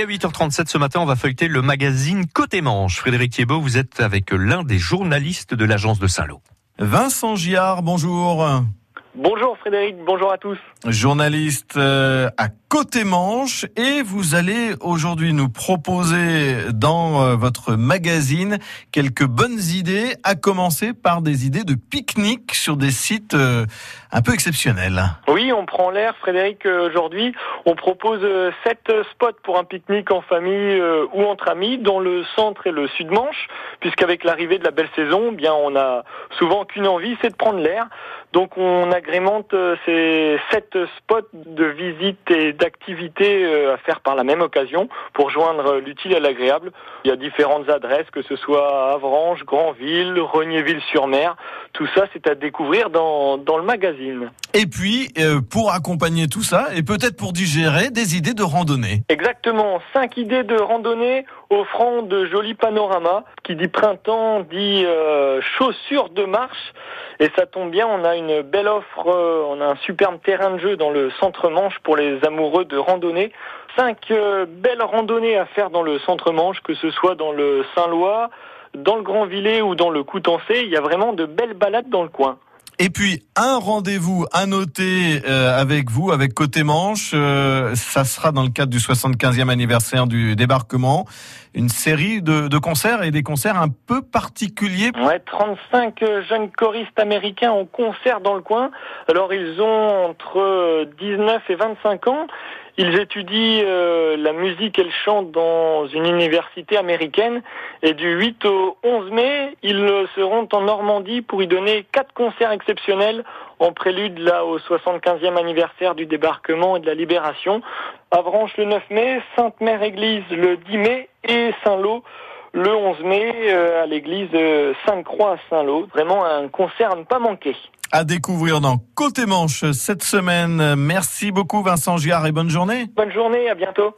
Et à 8h37 ce matin, on va feuilleter le magazine Côté Manche. Frédéric Thiebaud, vous êtes avec l'un des journalistes de l'agence de Saint-Lô. Vincent Giard, bonjour. Bonjour Frédéric, bonjour à tous. Journaliste euh, à Côté Manche et vous allez aujourd'hui nous proposer dans euh, votre magazine quelques bonnes idées, à commencer par des idées de pique-nique sur des sites euh, un peu exceptionnels. Oui, on prend l'air Frédéric aujourd'hui. On propose sept spots pour un pique-nique en famille ou entre amis dans le centre et le sud Manche, puisqu'avec l'arrivée de la belle saison, eh bien on a souvent qu'une envie, c'est de prendre l'air. Donc on agrémente ces sept spots de visite et d'activités euh, à faire par la même occasion pour joindre l'utile à l'agréable. Il y a différentes adresses, que ce soit Avranches, Grandville, Regnéville-sur-Mer. Tout ça, c'est à découvrir dans, dans le magazine. Et puis, euh, pour accompagner tout ça, et peut-être pour digérer, des idées de randonnée. Exactement, cinq idées de randonnée offrant de jolis panoramas. Qui dit printemps dit euh, chaussures de marche. Et ça tombe bien, on a une belle offre, on a un superbe terrain de jeu dans le centre-manche pour les amoureux de randonnée. Cinq euh, belles randonnées à faire dans le centre-manche, que ce soit dans le Saint-Lois, dans le Grand-Villet ou dans le Coutancé. Il y a vraiment de belles balades dans le coin. Et puis un rendez-vous à noter euh, avec vous, avec Côté Manche. Euh, ça sera dans le cadre du 75e anniversaire du débarquement. Une série de, de, concerts et des concerts un peu particuliers. Ouais, 35 jeunes choristes américains en concert dans le coin. Alors ils ont entre 19 et 25 ans. Ils étudient euh, la musique et le chant dans une université américaine et du 8 au 11 mai, ils seront en Normandie pour y donner quatre concerts exceptionnels en prélude là au 75e anniversaire du débarquement et de la libération. Avranches le 9 mai, Sainte-Mère-Église le 10 mai et Saint-Lô le 11 mai euh, à l'église Sainte-Croix à Saint-Lô. Vraiment un concert à ne pas manquer à découvrir dans Côté Manche cette semaine. Merci beaucoup Vincent Giard et bonne journée. Bonne journée, à bientôt.